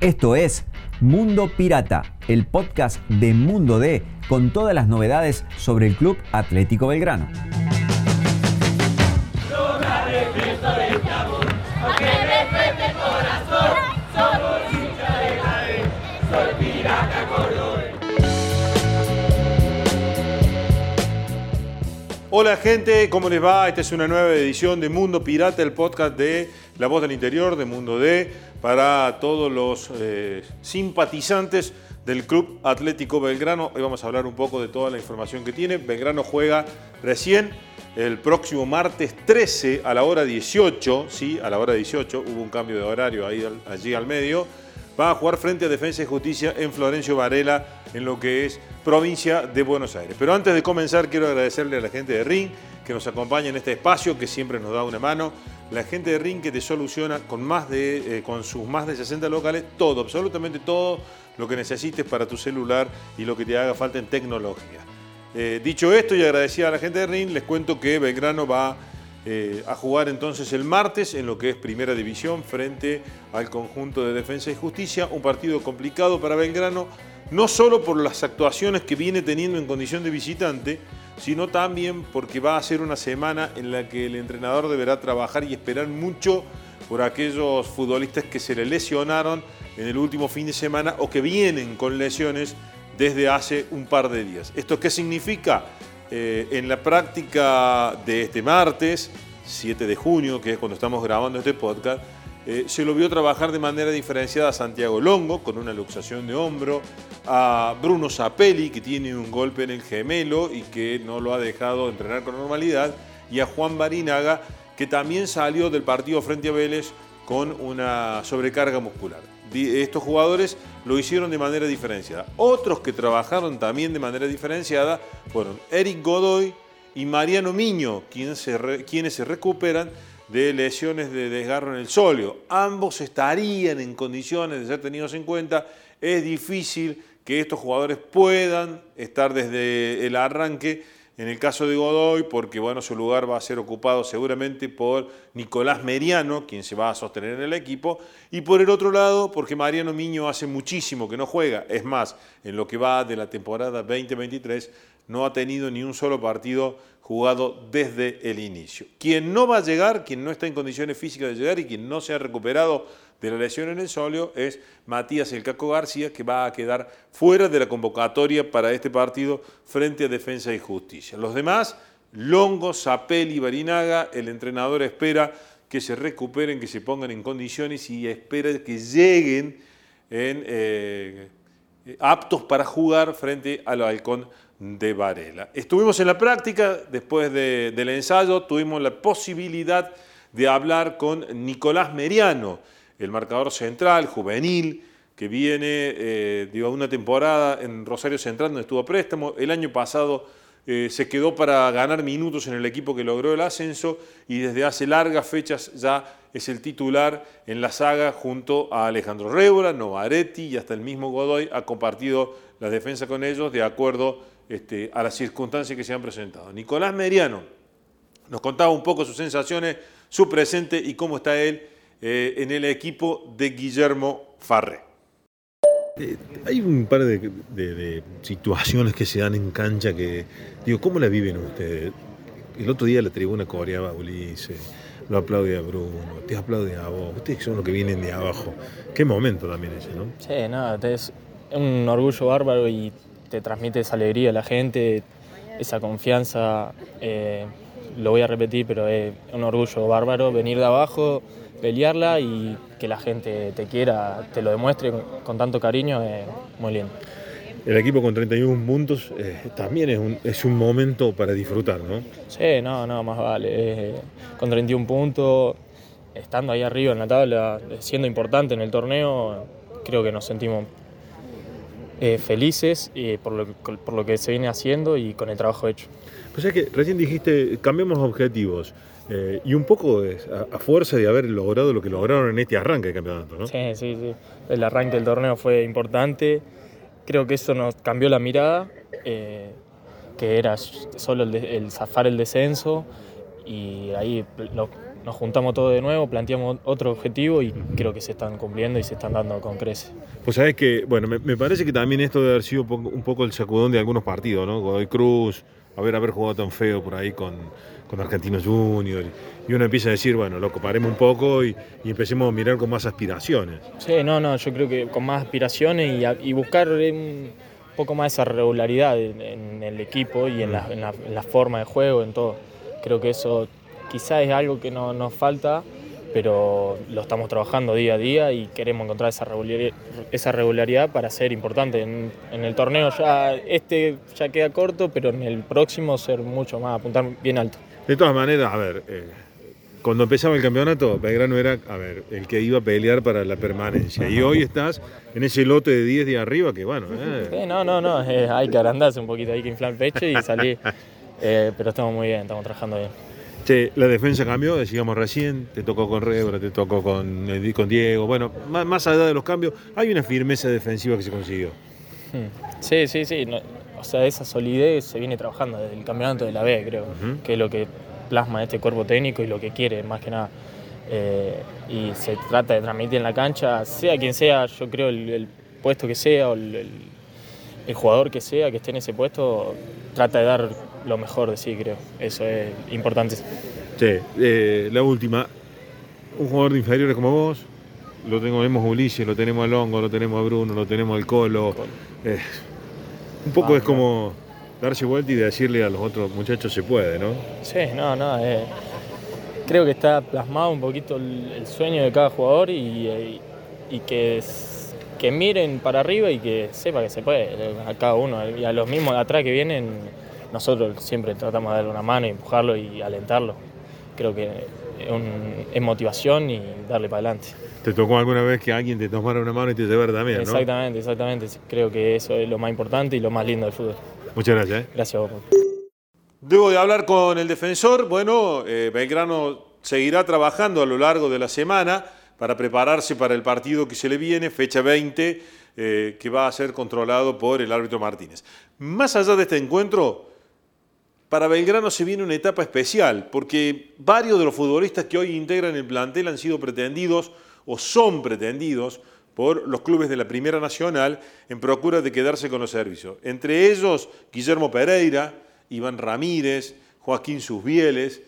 Esto es Mundo Pirata, el podcast de Mundo D con todas las novedades sobre el Club Atlético Belgrano. Hola gente, ¿cómo les va? Esta es una nueva edición de Mundo Pirata, el podcast de La Voz del Interior, de Mundo D, para todos los eh, simpatizantes del Club Atlético Belgrano. Hoy vamos a hablar un poco de toda la información que tiene. Belgrano juega recién el próximo martes 13 a la hora 18, sí, a la hora 18, hubo un cambio de horario ahí, allí al medio va a jugar frente a Defensa y Justicia en Florencio Varela, en lo que es provincia de Buenos Aires. Pero antes de comenzar, quiero agradecerle a la gente de Ring que nos acompaña en este espacio, que siempre nos da una mano. La gente de Ring que te soluciona con, más de, eh, con sus más de 60 locales todo, absolutamente todo lo que necesites para tu celular y lo que te haga falta en tecnología. Eh, dicho esto y agradecida a la gente de Ring, les cuento que Belgrano va eh, a jugar entonces el martes en lo que es Primera División frente al conjunto de Defensa y Justicia. Un partido complicado para Belgrano, no solo por las actuaciones que viene teniendo en condición de visitante, sino también porque va a ser una semana en la que el entrenador deberá trabajar y esperar mucho por aquellos futbolistas que se le lesionaron en el último fin de semana o que vienen con lesiones desde hace un par de días. ¿Esto qué significa? Eh, en la práctica de este martes, 7 de junio, que es cuando estamos grabando este podcast, eh, se lo vio trabajar de manera diferenciada a Santiago Longo, con una luxación de hombro, a Bruno Zapelli, que tiene un golpe en el gemelo y que no lo ha dejado entrenar con normalidad, y a Juan Barinaga, que también salió del partido frente a Vélez con una sobrecarga muscular estos jugadores lo hicieron de manera diferenciada. Otros que trabajaron también de manera diferenciada fueron Eric Godoy y Mariano Miño, quienes quienes se recuperan de lesiones de desgarro en el sóleo. Ambos estarían en condiciones de ser tenidos en cuenta. Es difícil que estos jugadores puedan estar desde el arranque en el caso de Godoy, porque bueno, su lugar va a ser ocupado seguramente por Nicolás Meriano, quien se va a sostener en el equipo, y por el otro lado, porque Mariano Miño hace muchísimo que no juega, es más, en lo que va de la temporada 2023, no ha tenido ni un solo partido jugado desde el inicio. Quien no va a llegar, quien no está en condiciones físicas de llegar y quien no se ha recuperado de la lesión en el solio es Matías El Caco García, que va a quedar fuera de la convocatoria para este partido frente a Defensa y Justicia. Los demás, Longo, Zapelli, Barinaga, el entrenador espera que se recuperen, que se pongan en condiciones y espera que lleguen eh, aptos para jugar frente al halcón de Varela. Estuvimos en la práctica, después del ensayo tuvimos la posibilidad de hablar con Nicolás Meriano, el marcador central, juvenil, que viene eh, una temporada en Rosario Central donde estuvo a préstamo. El año pasado eh, se quedó para ganar minutos en el equipo que logró el ascenso y desde hace largas fechas ya es el titular en la saga junto a Alejandro Rébola, Novaretti y hasta el mismo Godoy ha compartido la defensa con ellos de acuerdo este, a las circunstancias que se han presentado. Nicolás Meriano nos contaba un poco sus sensaciones, su presente y cómo está él eh, en el equipo de Guillermo Farré. Eh, hay un par de, situaciones que se dan en cancha que, digo, ¿cómo la viven ustedes? El otro día la tribuna coreaba a Ulises, lo aplaude a Bruno, te aplaude a vos, ustedes son los que vienen de abajo. Qué momento también ese, ¿no? Sí, nada, es un orgullo bárbaro y te transmite esa alegría a la gente, esa confianza. Eh, lo voy a repetir, pero es un orgullo bárbaro venir de abajo pelearla y que la gente te quiera, te lo demuestre con, tanto cariño, es muy lindo. El equipo con 31 puntos eh, también es un, es un, momento para disfrutar, ¿no? Sí, no, no, más vale. Eh, con 31 puntos, estando ahí arriba en la tabla, siendo importante en el torneo, creo que nos sentimos eh, felices por lo, por, lo, que se viene haciendo y con el trabajo hecho. Pues es que recién dijiste, cambiemos objetivos. Eh, y un poco a, fuerza de haber logrado lo que lograron en este arranque de campeonato, ¿no? Sí, sí, sí. El arranque del torneo fue importante. Creo que eso nos cambió la mirada, eh, que era solo el, zafar el descenso. Y ahí nos juntamos todos de nuevo, planteamos otro objetivo y creo que se están cumpliendo y se están dando con creces. Pues sabes que, bueno, me, parece que también esto debe haber sido un poco, el sacudón de algunos partidos, ¿no? Godoy Cruz, haber, haber jugado tan feo por ahí con, con Argentinos Juniors. Y uno empieza a decir, bueno, loco, paremos un poco y, empecemos a mirar con más aspiraciones. Sí, no, no, yo creo que con más aspiraciones y, buscar un poco más esa regularidad en, el equipo y en la, en la forma de juego, en todo. Creo que eso quizás es algo que no, nos falta, pero lo estamos trabajando día a día y queremos encontrar esa regularidad, esa regularidad para ser importante. En, el torneo ya este ya queda corto, pero en el próximo ser mucho más, apuntar bien alto. De todas maneras, a ver, eh, cuando empezaba el campeonato, Belgrano era, a ver, el que iba a pelear para la permanencia. Y hoy estás en ese lote de 10 de arriba que, bueno... Eh. no, no, no, hay que agrandarse un poquito, hay que inflar el pecho y salir. Eh, pero estamos muy bien, estamos trabajando bien la defensa cambió, decíamos recién, te tocó con Rebra, te tocó con, eh, con Diego. Bueno, más, allá de los cambios, hay una firmeza defensiva que se consiguió. Hmm. Sí, sí, sí. o sea, esa solidez se viene trabajando desde el campeonato de la B, creo, que es lo que plasma este cuerpo técnico y lo que quiere, más que nada. Eh, y se trata de transmitir en la cancha, sea quien sea, yo creo, el, puesto que sea o el, el jugador que sea que esté en ese puesto, trata de dar lo mejor de sí, creo. Eso es importante. Sí, eh, la última. Un jugador de inferiores como vos, lo tenemos a Ulises, lo tenemos a Longo, lo tenemos a Bruno, lo tenemos al Colo. Eh, un poco es como darse vuelta y decirle a los otros muchachos se puede, ¿no? Sí, no, no. Eh, creo que está plasmado un poquito el, sueño de cada jugador y, y que, que miren para arriba y que sepa que se puede a cada uno. Y a los mismos de atrás que vienen nosotros siempre tratamos de darle una mano, empujarlo y alentarlo. Creo que es, motivación y darle para adelante. ¿Te tocó alguna vez que alguien te tomara una mano y te llevara también? ¿no? Exactamente, exactamente. Creo que eso es lo más importante y lo más lindo del fútbol. Muchas gracias. ¿eh? Gracias a vos. Debo de hablar con el defensor. Bueno, eh, Belgrano seguirá trabajando a lo largo de la semana para prepararse para el partido que se le viene, fecha 20, eh, que va a ser controlado por el árbitro Martínez. Más allá de este encuentro, para Belgrano se viene una etapa especial, porque varios de los futbolistas que hoy integran el plantel han sido pretendidos o son pretendidos por los clubes de la Primera Nacional en procura de quedarse con los servicios. Entre ellos, Guillermo Pereira, Iván Ramírez, Joaquín Susbieles,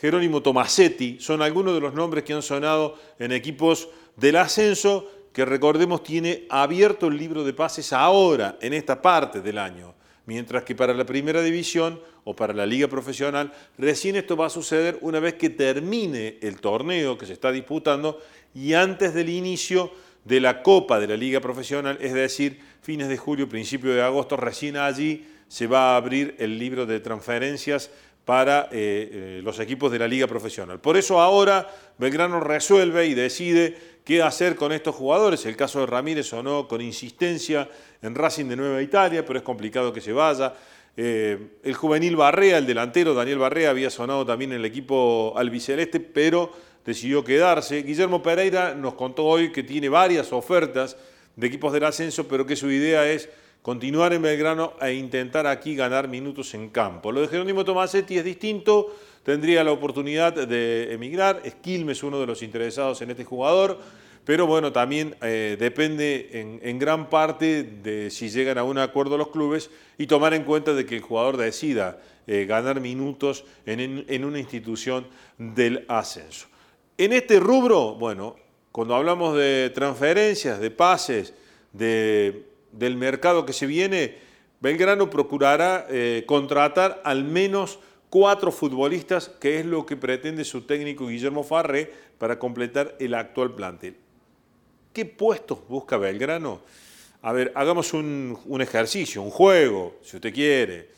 Jerónimo Tomasetti, son algunos de los nombres que han sonado en equipos del ascenso que recordemos tiene abierto el libro de pases ahora, en esta parte del año mientras que para la primera división o para la liga profesional, recién esto va a suceder una vez que termine el torneo que se está disputando y antes del inicio de la Copa de la Liga Profesional, es decir, fines de julio, principio de agosto, recién allí se va a abrir el libro de transferencias para eh, eh, los equipos de la Liga Profesional. Por eso ahora Belgrano resuelve y decide qué hacer con estos jugadores. El caso de Ramírez o no, con insistencia en Racing de Nueva Italia, pero es complicado que se vaya. Eh, el juvenil Barrea, el delantero Daniel Barrea, había sonado también en el equipo albiceleste, pero decidió quedarse. Guillermo Pereira nos contó hoy que tiene varias ofertas de equipos del ascenso, pero que su idea es continuar en Belgrano e intentar aquí ganar minutos en campo. Lo de Jerónimo Tomasetti es distinto, tendría la oportunidad de emigrar, Esquilmes es uno de los interesados en este jugador, pero bueno, también eh, depende en, gran parte de si llegan a un acuerdo los clubes y tomar en cuenta de que el jugador decida eh, ganar minutos en, en una institución del ascenso. En este rubro, bueno, cuando hablamos de transferencias, de pases, de del mercado que se viene, Belgrano procurará eh, contratar al menos cuatro futbolistas, que es lo que pretende su técnico Guillermo Farré para completar el actual plantel. ¿Qué puestos busca Belgrano? A ver, hagamos un, un ejercicio, un juego, si usted quiere.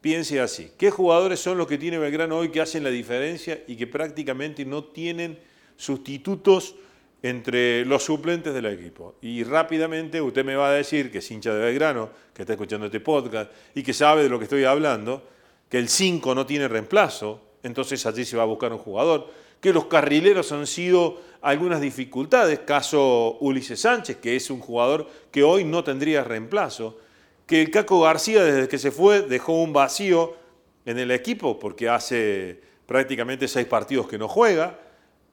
Piense así. ¿Qué jugadores son los que tiene Belgrano hoy que hacen la diferencia y que prácticamente no tienen sustitutos? Entre los suplentes del equipo. Y rápidamente usted me va a decir, que es hincha de Belgrano, que está escuchando este podcast y que sabe de lo que estoy hablando, que el 5 no tiene reemplazo, entonces allí se va a buscar un jugador, que los carrileros han sido algunas dificultades, caso Ulises Sánchez, que es un jugador que hoy no tendría reemplazo, que el Caco García desde que se fue dejó un vacío en el equipo porque hace prácticamente seis partidos que no juega.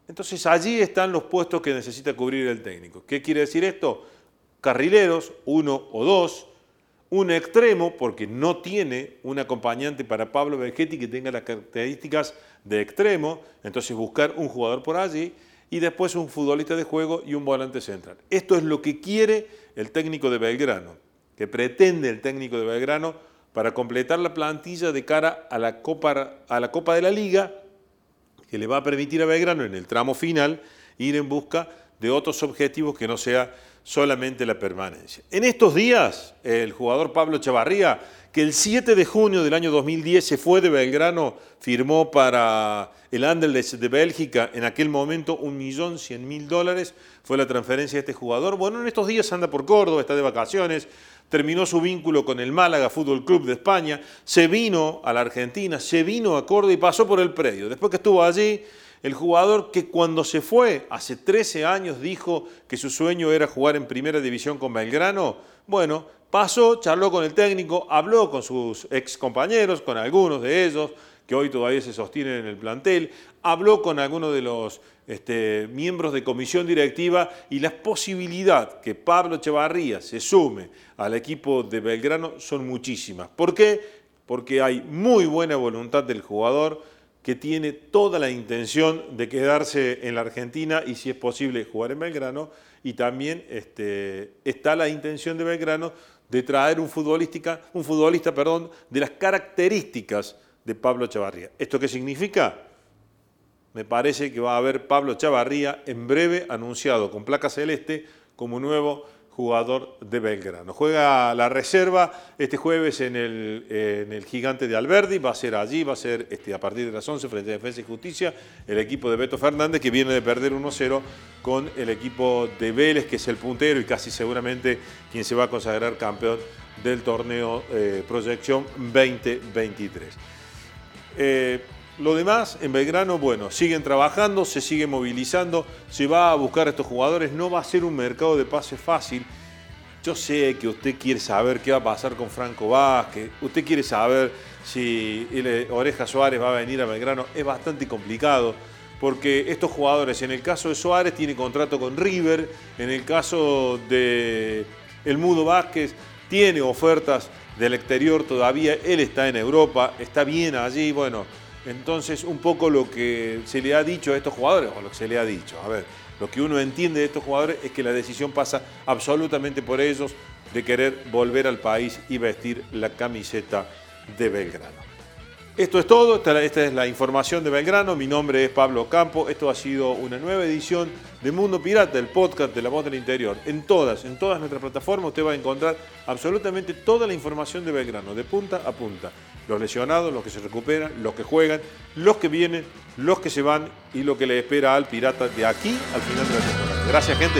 Entonces allí están los puestos que necesita cubrir el técnico. ¿Qué quiere decir esto? Carrileros, uno o dos, un extremo, porque no tiene un acompañante para Pablo Vegetti que tenga las características de extremo, entonces buscar un jugador por allí y después un futbolista de juego y un volante central. Esto es lo que quiere el técnico de Belgrano, que pretende el técnico de Belgrano para completar la plantilla de cara a la Copa, a la Copa de la Liga, que le va a permitir a Belgrano en el tramo final ir en busca de otros objetivos que no sea solamente la permanencia. En estos días, el jugador Pablo Chavarría, que el 7 de junio del año 2010 se fue de Belgrano, firmó para el Anderlecht de Bélgica, en aquel momento 1.100.000 dólares, fue la transferencia de este jugador. Bueno, en estos días anda por Córdoba, está de vacaciones, terminó su vínculo con el Málaga Fútbol Club de España, se vino a la Argentina, se vino a Córdoba y pasó por el predio. Después que estuvo allí, el jugador que cuando se fue hace 13 años dijo que su sueño era jugar en primera división con Belgrano, bueno, pasó, charló con el técnico, habló con sus ex compañeros, con algunos de ellos, que hoy todavía se sostienen en el plantel, habló con algunos de los este, miembros de comisión directiva y la posibilidad que Pablo Echevarría se sume al equipo de Belgrano son muchísimas. ¿Por qué? Porque hay muy buena voluntad del jugador, que tiene toda la intención de quedarse en la Argentina y si es posible jugar en Belgrano, y también este, está la intención de Belgrano de traer un, un futbolista perdón, de las características de Pablo Chavarría. ¿Esto qué significa? Me parece que va a haber Pablo Chavarría en breve anunciado con placa celeste como nuevo jugador de Belgrano. Juega la reserva este jueves en el, en el, Gigante de Alberdi, va a ser allí, va a ser este, a partir de las 11 frente a Defensa y Justicia, el equipo de Beto Fernández que viene de perder 1-0 con el equipo de Vélez, que es el puntero y casi seguramente quien se va a consagrar campeón del torneo eh, Proyección 2023. Eh, lo demás, en Belgrano, bueno, siguen trabajando, se sigue movilizando, se va a buscar a estos jugadores, no va a ser un mercado de pase fácil. Yo sé que usted quiere saber qué va a pasar con Franco Vázquez, usted quiere saber si Oreja Suárez va a venir a Belgrano, es bastante complicado, porque estos jugadores, en el caso de Suárez, tiene contrato con River, en el caso de El Mudo Vázquez, tiene ofertas del exterior todavía, él está en Europa, está bien allí, bueno entonces, un poco lo que se le ha dicho a estos jugadores, o lo que se le ha dicho, a ver, lo que uno entiende de estos jugadores es que la decisión pasa absolutamente por ellos de querer volver al país y vestir la camiseta de Belgrano. Esto es todo, esta, es la información de Belgrano, mi nombre es Pablo Campo, esto ha sido una nueva edición de Mundo Pirata, el podcast de la voz del interior. En todas, en todas nuestras plataformas usted va a encontrar absolutamente toda la información de Belgrano, de punta a punta los lesionados, los que se recuperan, los que juegan, los que vienen, los que se van y lo que le espera al Pirata de aquí al final de la temporada. Gracias, gente.